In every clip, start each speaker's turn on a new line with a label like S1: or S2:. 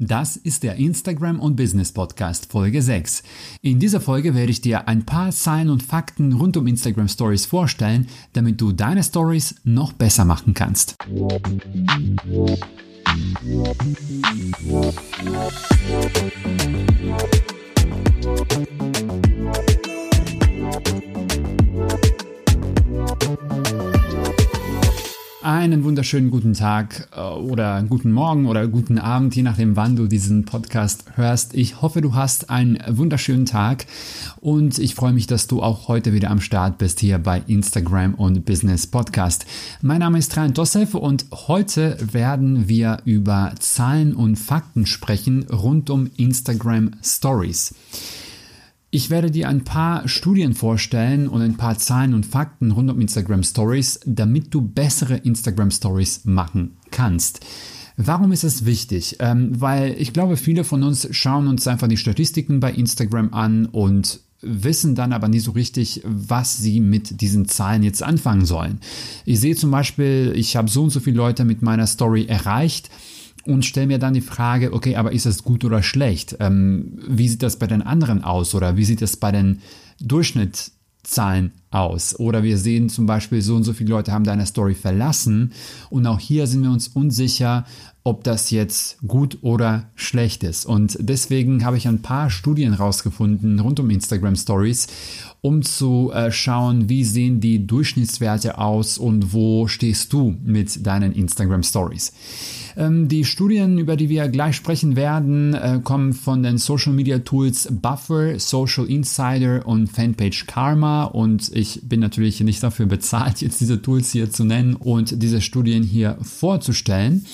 S1: Das ist der Instagram und Business Podcast Folge 6. In dieser Folge werde ich dir ein paar Zahlen und Fakten rund um Instagram Stories vorstellen, damit du deine Stories noch besser machen kannst. Einen wunderschönen guten Tag äh, oder guten Morgen oder guten Abend, je nachdem, wann du diesen Podcast hörst. Ich hoffe, du hast einen wunderschönen Tag und ich freue mich, dass du auch heute wieder am Start bist hier bei Instagram und Business Podcast. Mein Name ist Ryan Dossev und heute werden wir über Zahlen und Fakten sprechen rund um Instagram Stories. Ich werde dir ein paar Studien vorstellen und ein paar Zahlen und Fakten rund um Instagram Stories, damit du bessere Instagram Stories machen kannst. Warum ist es wichtig? Ähm, weil ich glaube, viele von uns schauen uns einfach die Statistiken bei Instagram an und wissen dann aber nie so richtig, was sie mit diesen Zahlen jetzt anfangen sollen. Ich sehe zum Beispiel, ich habe so und so viele Leute mit meiner Story erreicht und stelle mir dann die Frage, okay, aber ist das gut oder schlecht? Ähm, wie sieht das bei den anderen aus oder wie sieht das bei den Durchschnittszahlen aus? Oder wir sehen zum Beispiel, so und so viele Leute haben deine Story verlassen und auch hier sind wir uns unsicher, ob das jetzt gut oder schlecht ist. Und deswegen habe ich ein paar Studien rausgefunden rund um Instagram Stories, um zu äh, schauen, wie sehen die Durchschnittswerte aus und wo stehst du mit deinen Instagram Stories. Ähm, die Studien, über die wir gleich sprechen werden, äh, kommen von den Social Media Tools Buffer, Social Insider und Fanpage Karma und ich bin natürlich nicht dafür bezahlt, jetzt diese Tools hier zu nennen und diese Studien hier vorzustellen.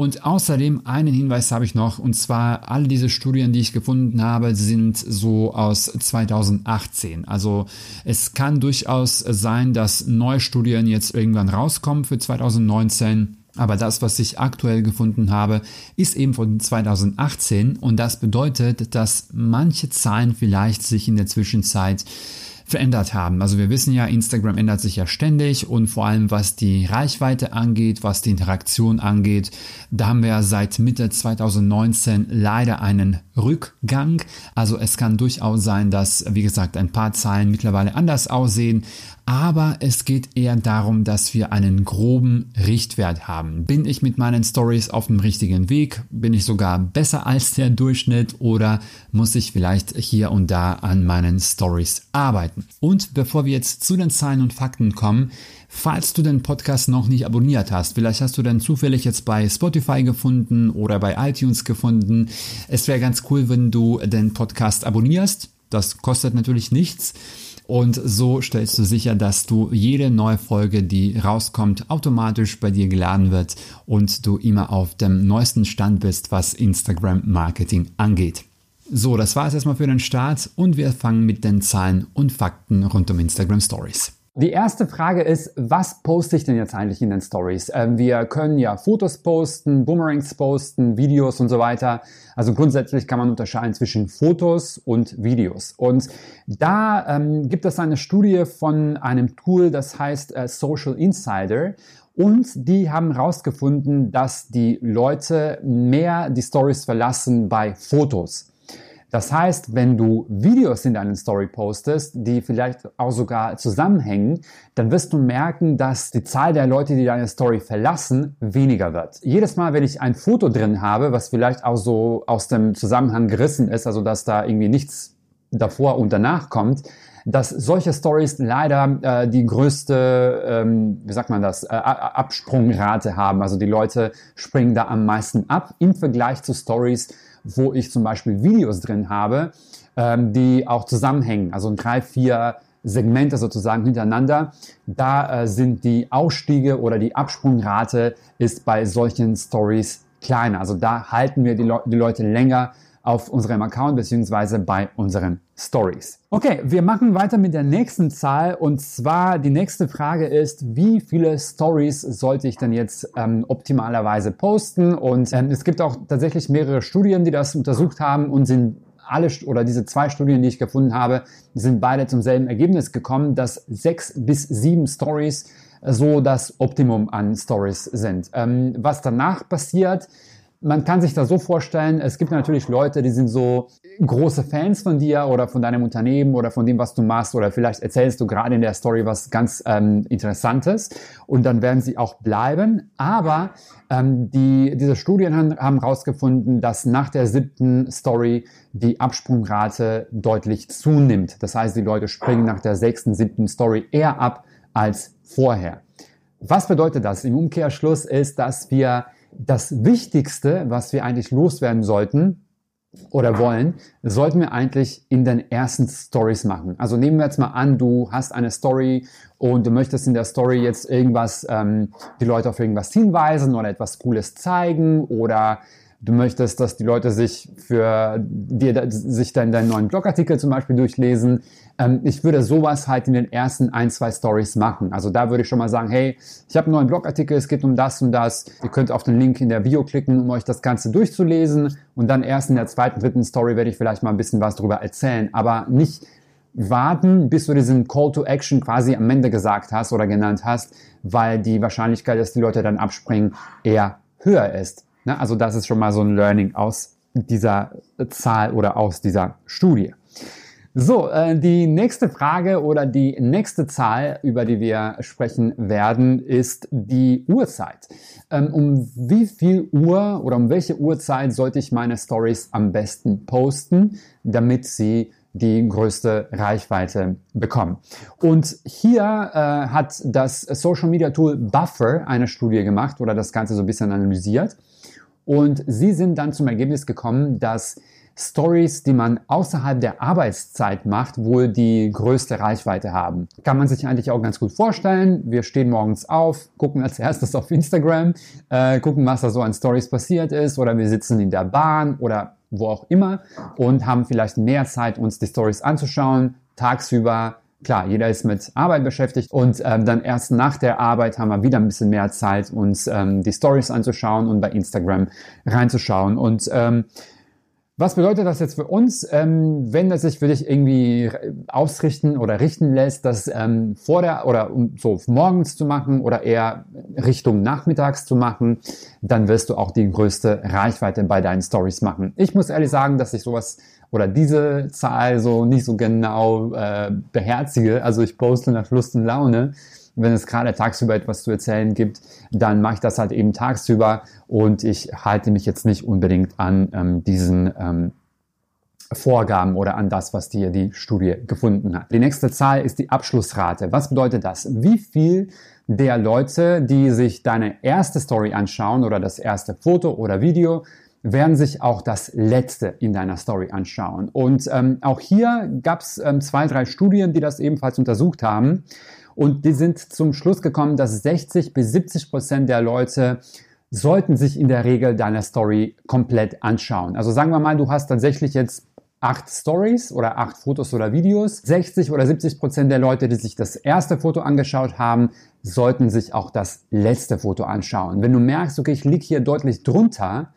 S1: Und außerdem einen Hinweis habe ich noch, und zwar alle diese Studien, die ich gefunden habe, sind so aus 2018. Also es kann durchaus sein, dass neue Studien jetzt irgendwann rauskommen für 2019. Aber das, was ich aktuell gefunden habe, ist eben von 2018 und das bedeutet, dass manche Zahlen vielleicht sich in der Zwischenzeit verändert haben. Also wir wissen ja, Instagram ändert sich ja ständig und vor allem was die Reichweite angeht, was die Interaktion angeht, da haben wir seit Mitte 2019 leider einen Rückgang. Also es kann durchaus sein, dass, wie gesagt, ein paar Zahlen mittlerweile anders aussehen, aber es geht eher darum, dass wir einen groben Richtwert haben. Bin ich mit meinen Stories auf dem richtigen Weg? Bin ich sogar besser als der Durchschnitt oder muss ich vielleicht hier und da an meinen Stories arbeiten? Und bevor wir jetzt zu den Zahlen und Fakten kommen, Falls du den Podcast noch nicht abonniert hast, vielleicht hast du den zufällig jetzt bei Spotify gefunden oder bei iTunes gefunden. Es wäre ganz cool, wenn du den Podcast abonnierst. Das kostet natürlich nichts. Und so stellst du sicher, dass du jede neue Folge, die rauskommt, automatisch bei dir geladen wird und du immer auf dem neuesten Stand bist, was Instagram Marketing angeht. So, das war es erstmal für den Start und wir fangen mit den Zahlen und Fakten rund um Instagram Stories.
S2: Die erste Frage ist, was poste ich denn jetzt eigentlich in den Stories? Ähm, wir können ja Fotos posten, Boomerangs posten, Videos und so weiter. Also grundsätzlich kann man unterscheiden zwischen Fotos und Videos. Und da ähm, gibt es eine Studie von einem Tool, das heißt äh, Social Insider. Und die haben herausgefunden, dass die Leute mehr die Stories verlassen bei Fotos. Das heißt, wenn du Videos in deinen Story postest, die vielleicht auch sogar zusammenhängen, dann wirst du merken, dass die Zahl der Leute, die deine Story verlassen, weniger wird. Jedes Mal, wenn ich ein Foto drin habe, was vielleicht auch so aus dem Zusammenhang gerissen ist, also dass da irgendwie nichts davor und danach kommt, dass solche Stories leider äh, die größte, ähm, wie sagt man das, äh, Absprungrate haben. Also die Leute springen da am meisten ab im Vergleich zu Stories, wo ich zum Beispiel Videos drin habe, ähm, die auch zusammenhängen, also drei, vier Segmente sozusagen hintereinander. Da äh, sind die Ausstiege oder die Absprungrate ist bei solchen Stories kleiner. Also da halten wir die, Le die Leute länger auf unserem Account beziehungsweise bei unseren Stories. Okay, wir machen weiter mit der nächsten Zahl und zwar die nächste Frage ist, wie viele Stories sollte ich denn jetzt ähm, optimalerweise posten? Und ähm, es gibt auch tatsächlich mehrere Studien, die das untersucht haben und sind alle oder diese zwei Studien, die ich gefunden habe, sind beide zum selben Ergebnis gekommen, dass sechs bis sieben Stories so das Optimum an Stories sind. Ähm, was danach passiert, man kann sich das so vorstellen, es gibt natürlich Leute, die sind so große Fans von dir oder von deinem Unternehmen oder von dem, was du machst oder vielleicht erzählst du gerade in der Story was ganz ähm, Interessantes und dann werden sie auch bleiben. Aber ähm, die, diese Studien haben herausgefunden, dass nach der siebten Story die Absprungrate deutlich zunimmt. Das heißt, die Leute springen nach der sechsten, siebten Story eher ab als vorher. Was bedeutet das? Im Umkehrschluss ist, dass wir das Wichtigste, was wir eigentlich loswerden sollten oder wollen, sollten wir eigentlich in den ersten Stories machen. Also nehmen wir jetzt mal an, du hast eine Story und du möchtest in der Story jetzt irgendwas, ähm, die Leute auf irgendwas hinweisen oder etwas Cooles zeigen oder du möchtest, dass die Leute sich für dir sich dann deinen neuen Blogartikel zum Beispiel durchlesen. Ähm, ich würde sowas halt in den ersten ein, zwei Stories machen. Also da würde ich schon mal sagen, hey, ich habe einen neuen Blogartikel, es geht um das und das. Ihr könnt auf den Link in der Bio klicken, um euch das Ganze durchzulesen. Und dann erst in der zweiten, dritten Story werde ich vielleicht mal ein bisschen was darüber erzählen. Aber nicht warten, bis du diesen Call to Action quasi am Ende gesagt hast oder genannt hast, weil die Wahrscheinlichkeit, dass die Leute dann abspringen, eher höher ist. Ne? Also das ist schon mal so ein Learning aus dieser Zahl oder aus dieser Studie. So, äh, die nächste Frage oder die nächste Zahl, über die wir sprechen werden, ist die Uhrzeit. Ähm, um wie viel Uhr oder um welche Uhrzeit sollte ich meine Stories am besten posten, damit sie die größte Reichweite bekommen. Und hier äh, hat das Social Media Tool Buffer eine Studie gemacht oder das Ganze so ein bisschen analysiert. Und sie sind dann zum Ergebnis gekommen, dass Stories, die man außerhalb der Arbeitszeit macht, wohl die größte Reichweite haben. Kann man sich eigentlich auch ganz gut vorstellen. Wir stehen morgens auf, gucken als erstes auf Instagram, äh, gucken, was da so an Stories passiert ist, oder wir sitzen in der Bahn oder wo auch immer und haben vielleicht mehr Zeit, uns die Stories anzuschauen, tagsüber klar, jeder ist mit Arbeit beschäftigt und ähm, dann erst nach der Arbeit haben wir wieder ein bisschen mehr Zeit, uns ähm, die Stories anzuschauen und bei Instagram reinzuschauen. Und ähm, was bedeutet das jetzt für uns, ähm, wenn das sich für dich irgendwie ausrichten oder richten lässt, das ähm, vor der oder so morgens zu machen oder eher Richtung nachmittags zu machen, dann wirst du auch die größte Reichweite bei deinen Stories machen. Ich muss ehrlich sagen, dass ich sowas oder diese Zahl so nicht so genau äh, beherzige. Also ich poste nach Lust und Laune. Wenn es gerade tagsüber etwas zu erzählen gibt, dann mache ich das halt eben tagsüber und ich halte mich jetzt nicht unbedingt an ähm, diesen ähm, Vorgaben oder an das, was dir die Studie gefunden hat. Die nächste Zahl ist die Abschlussrate. Was bedeutet das? Wie viel der Leute, die sich deine erste Story anschauen oder das erste Foto oder Video, werden sich auch das letzte in deiner Story anschauen. Und ähm, auch hier gab es ähm, zwei, drei Studien, die das ebenfalls untersucht haben. Und die sind zum Schluss gekommen, dass 60 bis 70 Prozent der Leute sollten sich in der Regel deine Story komplett anschauen. Also sagen wir mal, du hast tatsächlich jetzt acht Stories oder acht Fotos oder Videos. 60 oder 70 Prozent der Leute, die sich das erste Foto angeschaut haben, sollten sich auch das letzte Foto anschauen. Wenn du merkst, okay, ich liege hier deutlich drunter,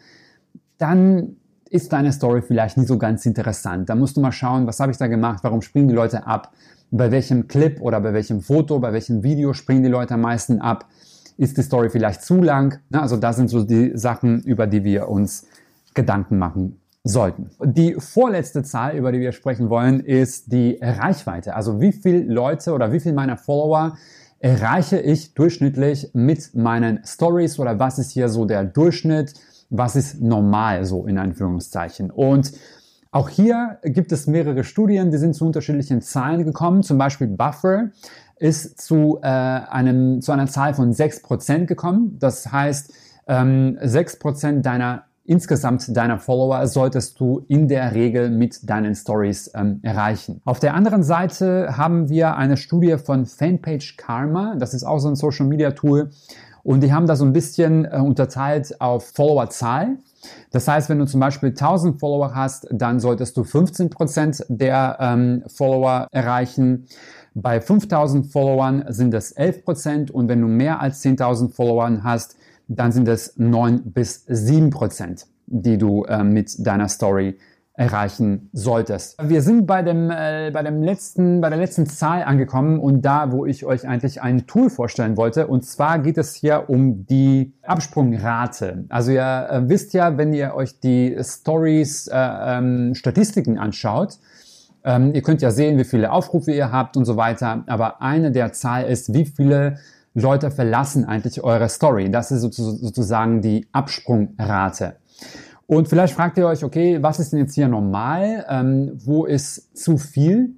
S2: dann ist deine Story vielleicht nicht so ganz interessant. Da musst du mal schauen, was habe ich da gemacht, warum springen die Leute ab, bei welchem Clip oder bei welchem Foto, bei welchem Video springen die Leute am meisten ab, ist die Story vielleicht zu lang. Also das sind so die Sachen, über die wir uns Gedanken machen sollten. Die vorletzte Zahl, über die wir sprechen wollen, ist die Reichweite. Also wie viele Leute oder wie viele meiner Follower erreiche ich durchschnittlich mit meinen Stories oder was ist hier so der Durchschnitt? was ist normal so in Anführungszeichen. Und auch hier gibt es mehrere Studien, die sind zu unterschiedlichen Zahlen gekommen. Zum Beispiel Buffer ist zu, äh, einem, zu einer Zahl von 6% gekommen. Das heißt, ähm, 6% deiner insgesamt deiner Follower solltest du in der Regel mit deinen Stories ähm, erreichen. Auf der anderen Seite haben wir eine Studie von Fanpage Karma. Das ist auch so ein Social Media Tool. Und die haben da so ein bisschen äh, unterteilt auf Followerzahl. Das heißt, wenn du zum Beispiel 1000 Follower hast, dann solltest du 15% der ähm, Follower erreichen. Bei 5000 Followern sind es 11% und wenn du mehr als 10.000 Followern hast, dann sind es 9 bis 7%, die du äh, mit deiner Story erreichen solltest. Wir sind bei dem, äh, bei dem letzten, bei der letzten Zahl angekommen und da, wo ich euch eigentlich ein Tool vorstellen wollte. Und zwar geht es hier um die Absprungrate. Also ihr äh, wisst ja, wenn ihr euch die Stories, äh, ähm, Statistiken anschaut, ähm, ihr könnt ja sehen, wie viele Aufrufe ihr habt und so weiter. Aber eine der Zahlen ist, wie viele Leute verlassen eigentlich eure Story. Das ist sozusagen die Absprungrate. Und vielleicht fragt ihr euch, okay, was ist denn jetzt hier normal? Ähm, wo ist zu viel?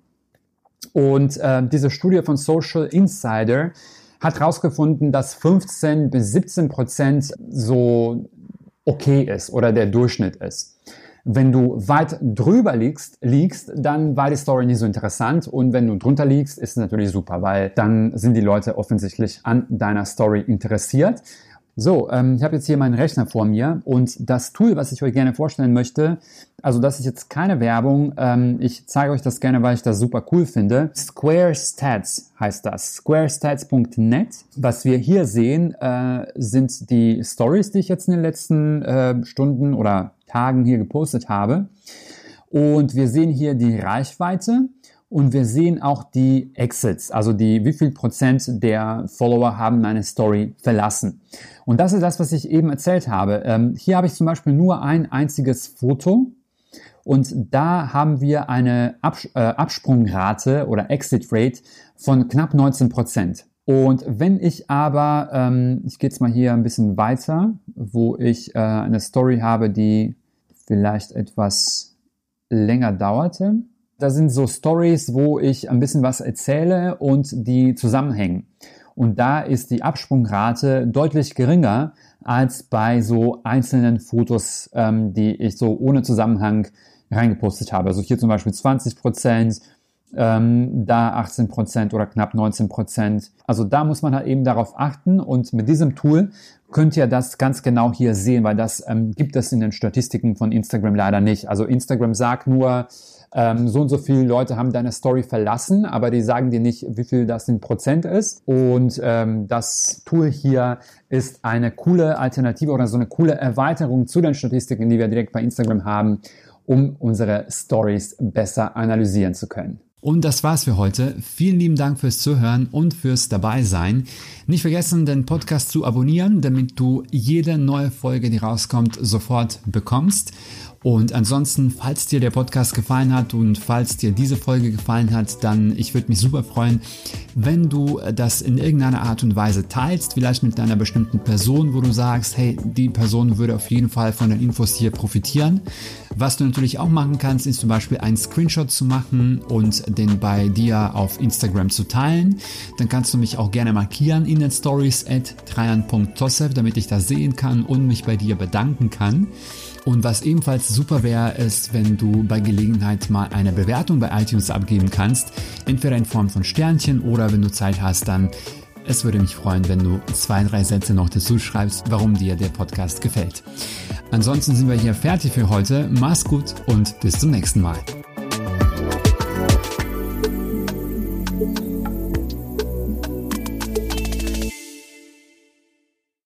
S2: Und äh, diese Studie von Social Insider hat herausgefunden, dass 15 bis 17 Prozent so okay ist oder der Durchschnitt ist. Wenn du weit drüber liegst, liegst, dann war die Story nicht so interessant und wenn du drunter liegst, ist es natürlich super, weil dann sind die Leute offensichtlich an deiner Story interessiert. So, ähm, ich habe jetzt hier meinen Rechner vor mir und das Tool, was ich euch gerne vorstellen möchte, also das ist jetzt keine Werbung, ähm, ich zeige euch das gerne, weil ich das super cool finde. Square Stats heißt das, squarestats.net. Was wir hier sehen, äh, sind die Stories, die ich jetzt in den letzten äh, Stunden oder Tagen hier gepostet habe. Und wir sehen hier die Reichweite und wir sehen auch die Exits, also die, wie viel Prozent der Follower haben meine Story verlassen. Und das ist das, was ich eben erzählt habe. Ähm, hier habe ich zum Beispiel nur ein einziges Foto und da haben wir eine Abs äh, Absprungrate oder Exit Rate von knapp 19 Prozent. Und wenn ich aber, ähm, ich gehe jetzt mal hier ein bisschen weiter, wo ich äh, eine Story habe, die vielleicht etwas länger dauerte. Da sind so Stories, wo ich ein bisschen was erzähle und die zusammenhängen. Und da ist die Absprungrate deutlich geringer als bei so einzelnen Fotos, ähm, die ich so ohne Zusammenhang reingepostet habe. Also hier zum Beispiel 20 Prozent, ähm, da 18 Prozent oder knapp 19 Prozent. Also da muss man halt eben darauf achten und mit diesem Tool könnt ihr das ganz genau hier sehen, weil das ähm, gibt es in den Statistiken von Instagram leider nicht. Also Instagram sagt nur, ähm, so und so viele Leute haben deine Story verlassen, aber die sagen dir nicht, wie viel das in Prozent ist. Und ähm, das Tool hier ist eine coole Alternative oder so eine coole Erweiterung zu den Statistiken, die wir direkt bei Instagram haben, um unsere Stories besser analysieren zu können.
S1: Und das war's für heute. Vielen lieben Dank fürs Zuhören und fürs Dabeisein. Nicht vergessen, den Podcast zu abonnieren, damit du jede neue Folge, die rauskommt, sofort bekommst. Und ansonsten, falls dir der Podcast gefallen hat und falls dir diese Folge gefallen hat, dann ich würde mich super freuen, wenn du das in irgendeiner Art und Weise teilst, vielleicht mit einer bestimmten Person, wo du sagst, hey, die Person würde auf jeden Fall von den Infos hier profitieren. Was du natürlich auch machen kannst, ist zum Beispiel einen Screenshot zu machen und den bei dir auf Instagram zu teilen. Dann kannst du mich auch gerne markieren in den Stories at trajan.tosef, damit ich das sehen kann und mich bei dir bedanken kann. Und was ebenfalls super wäre, ist, wenn du bei Gelegenheit mal eine Bewertung bei iTunes abgeben kannst. Entweder in Form von Sternchen oder wenn du Zeit hast, dann es würde mich freuen, wenn du zwei, drei Sätze noch dazu schreibst, warum dir der Podcast gefällt. Ansonsten sind wir hier fertig für heute. Mach's gut und bis zum nächsten Mal.